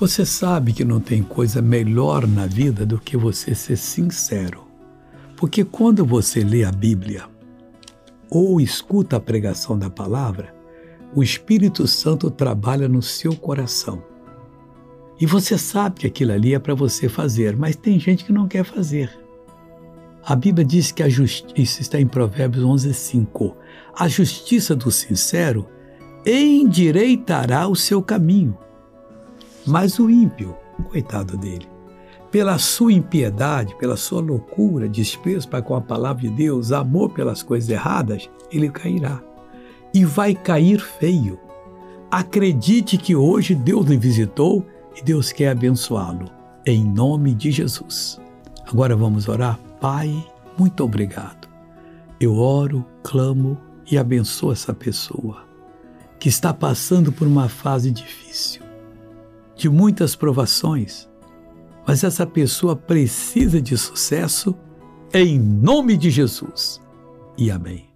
Você sabe que não tem coisa melhor na vida do que você ser sincero. Porque quando você lê a Bíblia ou escuta a pregação da palavra, o Espírito Santo trabalha no seu coração. E você sabe que aquilo ali é para você fazer, mas tem gente que não quer fazer. A Bíblia diz que a justiça está em Provérbios 11:5. A justiça do sincero endireitará o seu caminho. Mas o ímpio, coitado dele, pela sua impiedade, pela sua loucura, desprezo para com a palavra de Deus, amor pelas coisas erradas, ele cairá. E vai cair feio. Acredite que hoje Deus lhe visitou e Deus quer abençoá-lo. Em nome de Jesus. Agora vamos orar. Pai, muito obrigado. Eu oro, clamo e abençoo essa pessoa que está passando por uma fase difícil de muitas provações, mas essa pessoa precisa de sucesso em nome de Jesus. E amém.